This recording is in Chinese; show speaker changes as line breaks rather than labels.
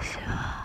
希望。